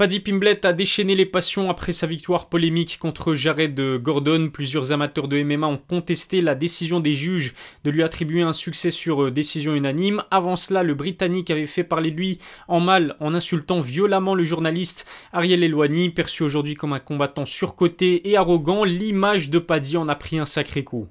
Paddy Pimblett a déchaîné les passions après sa victoire polémique contre Jared Gordon. Plusieurs amateurs de MMA ont contesté la décision des juges de lui attribuer un succès sur euh, décision unanime. Avant cela, le Britannique avait fait parler de lui en mal en insultant violemment le journaliste Ariel Elwani, perçu aujourd'hui comme un combattant surcoté et arrogant. L'image de Paddy en a pris un sacré coup.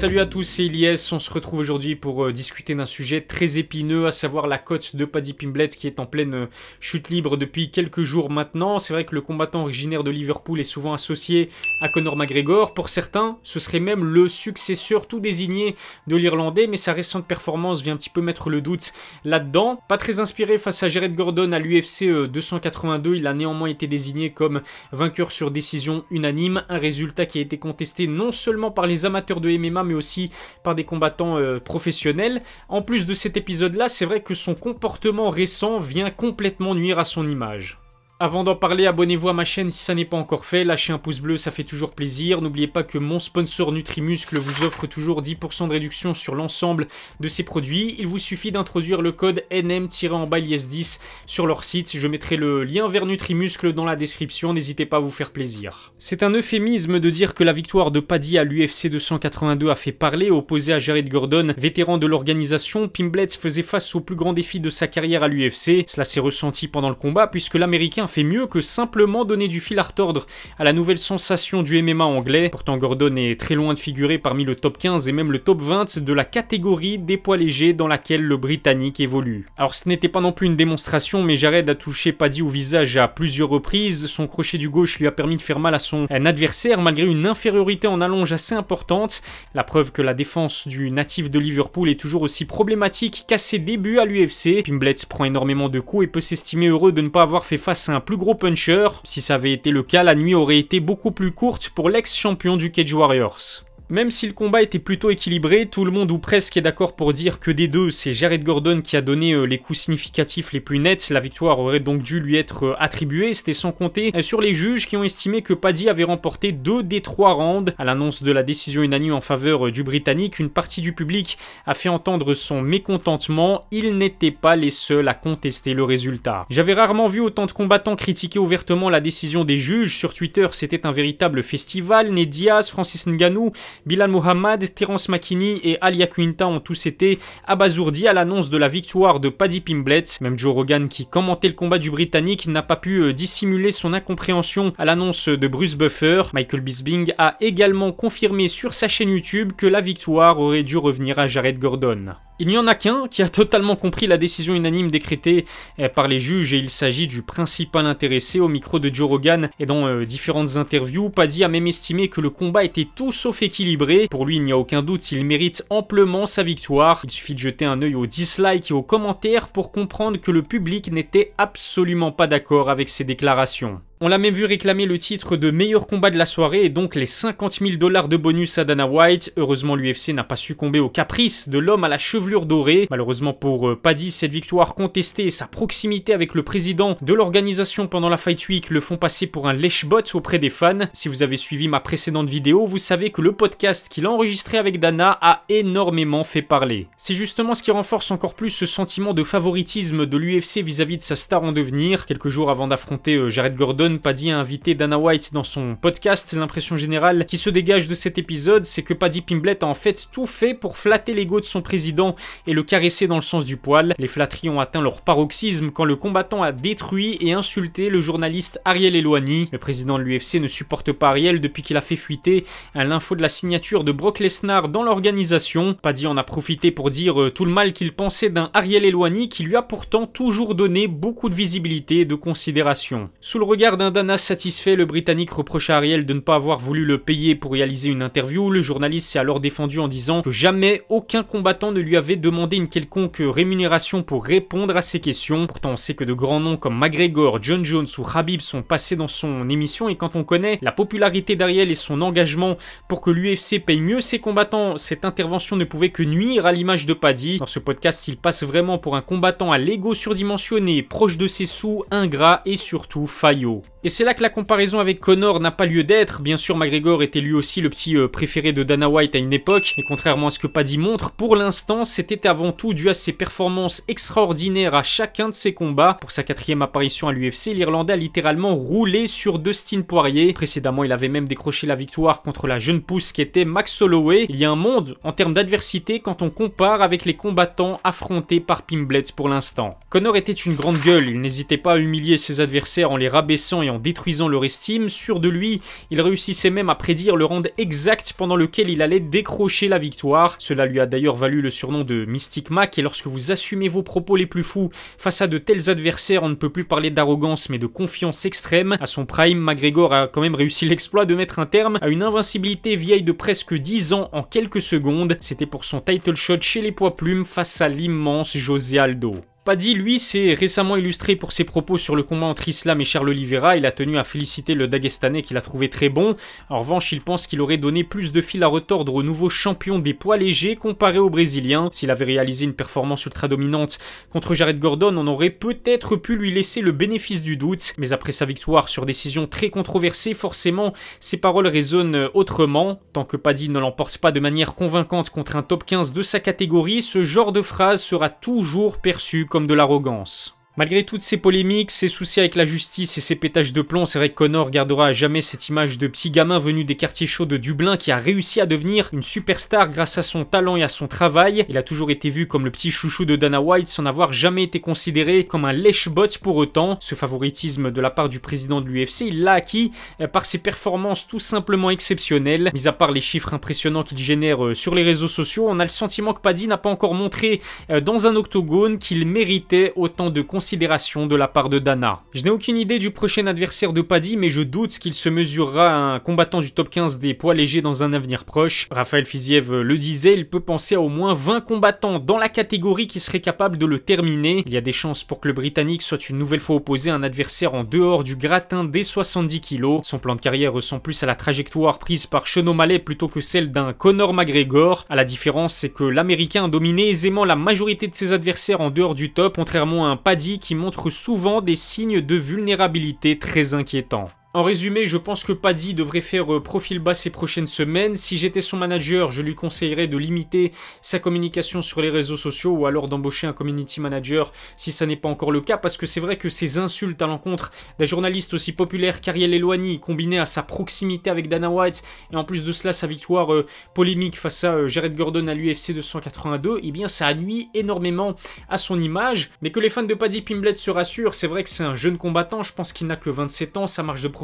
Salut à tous, c'est Elias. On se retrouve aujourd'hui pour euh, discuter d'un sujet très épineux, à savoir la cote de Paddy Pimblett qui est en pleine euh, chute libre depuis quelques jours maintenant. C'est vrai que le combattant originaire de Liverpool est souvent associé à Conor McGregor. Pour certains, ce serait même le successeur tout désigné de l'Irlandais, mais sa récente performance vient un petit peu mettre le doute là-dedans. Pas très inspiré face à Jared Gordon à l'UFC 282, euh, il a néanmoins été désigné comme vainqueur sur décision unanime, un résultat qui a été contesté non seulement par les amateurs de MMA, mais aussi par des combattants euh, professionnels. En plus de cet épisode-là, c'est vrai que son comportement récent vient complètement nuire à son image. Avant d'en parler, abonnez-vous à ma chaîne si ça n'est pas encore fait, lâchez un pouce bleu, ça fait toujours plaisir. N'oubliez pas que mon sponsor Nutrimuscle vous offre toujours 10% de réduction sur l'ensemble de ses produits. Il vous suffit d'introduire le code NM-10 sur leur site. Je mettrai le lien vers Nutrimuscle dans la description, n'hésitez pas à vous faire plaisir. C'est un euphémisme de dire que la victoire de Paddy à l'UFC 282 a fait parler, opposé à Jared Gordon, vétéran de l'organisation. Pimblett faisait face au plus grand défi de sa carrière à l'UFC. Cela s'est ressenti pendant le combat puisque l'américain fait mieux que simplement donner du fil à retordre à la nouvelle sensation du MMA anglais. Pourtant Gordon est très loin de figurer parmi le top 15 et même le top 20 de la catégorie des poids légers dans laquelle le Britannique évolue. Alors ce n'était pas non plus une démonstration, mais Jared a touché Paddy au visage à plusieurs reprises. Son crochet du gauche lui a permis de faire mal à son adversaire malgré une infériorité en allonge assez importante. La preuve que la défense du natif de Liverpool est toujours aussi problématique qu'à ses débuts à l'UFC. Pimblett prend énormément de coups et peut s'estimer heureux de ne pas avoir fait face à un plus gros puncher. Si ça avait été le cas, la nuit aurait été beaucoup plus courte pour l'ex-champion du Cage Warriors. Même si le combat était plutôt équilibré, tout le monde ou presque est d'accord pour dire que des deux, c'est Jared Gordon qui a donné euh, les coups significatifs les plus nets. La victoire aurait donc dû lui être euh, attribuée. C'était sans compter euh, sur les juges qui ont estimé que Paddy avait remporté deux des trois rounds. À l'annonce de la décision unanime en faveur du Britannique, une partie du public a fait entendre son mécontentement. Ils n'étaient pas les seuls à contester le résultat. J'avais rarement vu autant de combattants critiquer ouvertement la décision des juges. Sur Twitter, c'était un véritable festival. Ned Diaz, Francis Ngannou, Bilal Muhammad, Terence McKinney et Alia Quinta ont tous été abasourdis à l'annonce de la victoire de Paddy Pimblett. Même Joe Rogan, qui commentait le combat du Britannique, n'a pas pu euh, dissimuler son incompréhension à l'annonce de Bruce Buffer. Michael Bisping a également confirmé sur sa chaîne YouTube que la victoire aurait dû revenir à Jared Gordon. Il n'y en a qu'un qui a totalement compris la décision unanime décrétée eh, par les juges et il s'agit du principal intéressé au micro de Joe Rogan et dans euh, différentes interviews. Paddy a même estimé que le combat était tout sauf équilibré. Pour lui, il n'y a aucun doute, s'il mérite amplement sa victoire. Il suffit de jeter un œil aux dislikes et aux commentaires pour comprendre que le public n'était absolument pas d'accord avec ses déclarations. On l'a même vu réclamer le titre de meilleur combat de la soirée et donc les 50 000 dollars de bonus à Dana White. Heureusement, l'UFC n'a pas succombé au caprice de l'homme à la chevelure dorée. Malheureusement pour euh, Paddy, cette victoire contestée et sa proximité avec le président de l'organisation pendant la Fight Week le font passer pour un lèche-bot auprès des fans. Si vous avez suivi ma précédente vidéo, vous savez que le podcast qu'il a enregistré avec Dana a énormément fait parler. C'est justement ce qui renforce encore plus ce sentiment de favoritisme de l'UFC vis-à-vis de sa star en devenir. Quelques jours avant d'affronter euh, Jared Gordon, Paddy a invité Dana White dans son podcast. L'impression générale qui se dégage de cet épisode, c'est que Paddy Pimblett a en fait tout fait pour flatter l'ego de son président et le caresser dans le sens du poil. Les flatteries ont atteint leur paroxysme quand le combattant a détruit et insulté le journaliste Ariel Eloigny. Le président de l'UFC ne supporte pas Ariel depuis qu'il a fait fuiter l'info de la signature de Brock Lesnar dans l'organisation. Paddy en a profité pour dire euh, tout le mal qu'il pensait d'un Ariel Eloigny qui lui a pourtant toujours donné beaucoup de visibilité et de considération. Sous le regard d'un Dana satisfait, le Britannique reproche à Ariel de ne pas avoir voulu le payer pour réaliser une interview. Le journaliste s'est alors défendu en disant que jamais aucun combattant ne lui avait demandé une quelconque rémunération pour répondre à ses questions. Pourtant, on sait que de grands noms comme McGregor, John Jones ou Habib sont passés dans son émission et quand on connaît la popularité d'Ariel et son engagement pour que l'UFC paye mieux ses combattants, cette intervention ne pouvait que nuire à l'image de Paddy. Dans ce podcast, il passe vraiment pour un combattant à l'ego surdimensionné, proche de ses sous, ingrat et surtout faillot. Et c'est là que la comparaison avec Connor n'a pas lieu d'être. Bien sûr, McGregor était lui aussi le petit euh, préféré de Dana White à une époque, mais contrairement à ce que Paddy montre, pour l'instant, c'était avant tout dû à ses performances extraordinaires à chacun de ses combats. Pour sa quatrième apparition à l'UFC, l'Irlandais a littéralement roulé sur Dustin Poirier. Précédemment, il avait même décroché la victoire contre la jeune pousse qui était Max Holloway. Il y a un monde en termes d'adversité quand on compare avec les combattants affrontés par Pimbletts pour l'instant. Connor était une grande gueule, il n'hésitait pas à humilier ses adversaires en les rabaissant et en détruisant leur estime, sûr de lui, il réussissait même à prédire le round exact pendant lequel il allait décrocher la victoire. Cela lui a d'ailleurs valu le surnom de Mystic Mac et lorsque vous assumez vos propos les plus fous face à de tels adversaires, on ne peut plus parler d'arrogance mais de confiance extrême. À son prime, McGregor a quand même réussi l'exploit de mettre un terme à une invincibilité vieille de presque 10 ans en quelques secondes. C'était pour son title shot chez les poids plumes face à l'immense José Aldo. Paddy, lui, s'est récemment illustré pour ses propos sur le combat entre Islam et Charles Oliveira. Il a tenu à féliciter le Dagestanais qu'il a trouvé très bon. En revanche, il pense qu'il aurait donné plus de fil à retordre au nouveau champion des poids légers comparé au Brésilien. S'il avait réalisé une performance ultra dominante contre Jared Gordon, on aurait peut-être pu lui laisser le bénéfice du doute. Mais après sa victoire sur décision très controversée, forcément, ses paroles résonnent autrement. Tant que Paddy ne l'emporte pas de manière convaincante contre un top 15 de sa catégorie, ce genre de phrase sera toujours perçu comme de l'arrogance. Malgré toutes ces polémiques, ses soucis avec la justice et ses pétages de plomb, c'est vrai que Connor gardera à jamais cette image de petit gamin venu des quartiers chauds de Dublin qui a réussi à devenir une superstar grâce à son talent et à son travail. Il a toujours été vu comme le petit chouchou de Dana White sans n'avoir jamais été considéré comme un lèche-bot pour autant. Ce favoritisme de la part du président de l'UFC, il l'a acquis euh, par ses performances tout simplement exceptionnelles. Mis à part les chiffres impressionnants qu'il génère euh, sur les réseaux sociaux, on a le sentiment que Paddy n'a pas encore montré euh, dans un octogone qu'il méritait autant de considération de la part de Dana. Je n'ai aucune idée du prochain adversaire de Paddy, mais je doute qu'il se mesurera à un combattant du top 15 des poids légers dans un avenir proche. Raphaël Fiziev le disait, il peut penser à au moins 20 combattants dans la catégorie qui seraient capables de le terminer. Il y a des chances pour que le Britannique soit une nouvelle fois opposé à un adversaire en dehors du gratin des 70 kg. Son plan de carrière ressemble plus à la trajectoire prise par Sean O'Malley plutôt que celle d'un Conor McGregor. À la différence, c'est que l'Américain a dominé aisément la majorité de ses adversaires en dehors du top, contrairement à un Paddy qui montre souvent des signes de vulnérabilité très inquiétants. En résumé, je pense que Paddy devrait faire euh, profil bas ces prochaines semaines. Si j'étais son manager, je lui conseillerais de limiter sa communication sur les réseaux sociaux ou alors d'embaucher un community manager si ça n'est pas encore le cas parce que c'est vrai que ces insultes à l'encontre d'un journaliste aussi populaire qu'Ariel Eloigny combiné à sa proximité avec Dana White et en plus de cela sa victoire euh, polémique face à euh, Jared Gordon à l'UFC 282, eh bien ça nuit énormément à son image. Mais que les fans de Paddy Pimblet se rassurent, c'est vrai que c'est un jeune combattant, je pense qu'il n'a que 27 ans, sa marge de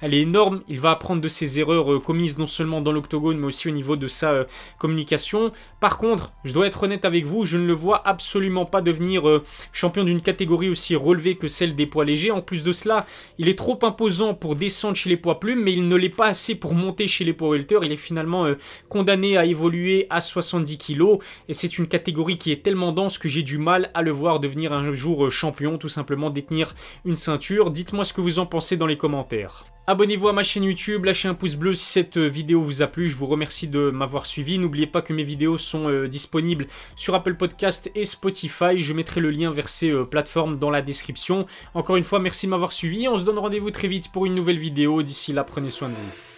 elle est énorme. Il va apprendre de ses erreurs euh, commises non seulement dans l'octogone, mais aussi au niveau de sa euh, communication. Par contre, je dois être honnête avec vous, je ne le vois absolument pas devenir euh, champion d'une catégorie aussi relevée que celle des poids légers. En plus de cela, il est trop imposant pour descendre chez les poids plumes, mais il ne l'est pas assez pour monter chez les poids welter. Il est finalement condamné à évoluer à 70 kg, et c'est une catégorie qui est tellement dense que j'ai du mal à le voir devenir un jour champion, tout simplement détenir une ceinture. Dites-moi ce que vous en pensez dans les commentaires Abonnez-vous à ma chaîne YouTube, lâchez un pouce bleu si cette euh, vidéo vous a plu, je vous remercie de m'avoir suivi. N'oubliez pas que mes vidéos sont euh, disponibles sur Apple Podcast et Spotify, je mettrai le lien vers ces euh, plateformes dans la description. Encore une fois, merci de m'avoir suivi, on se donne rendez-vous très vite pour une nouvelle vidéo, d'ici là prenez soin de vous.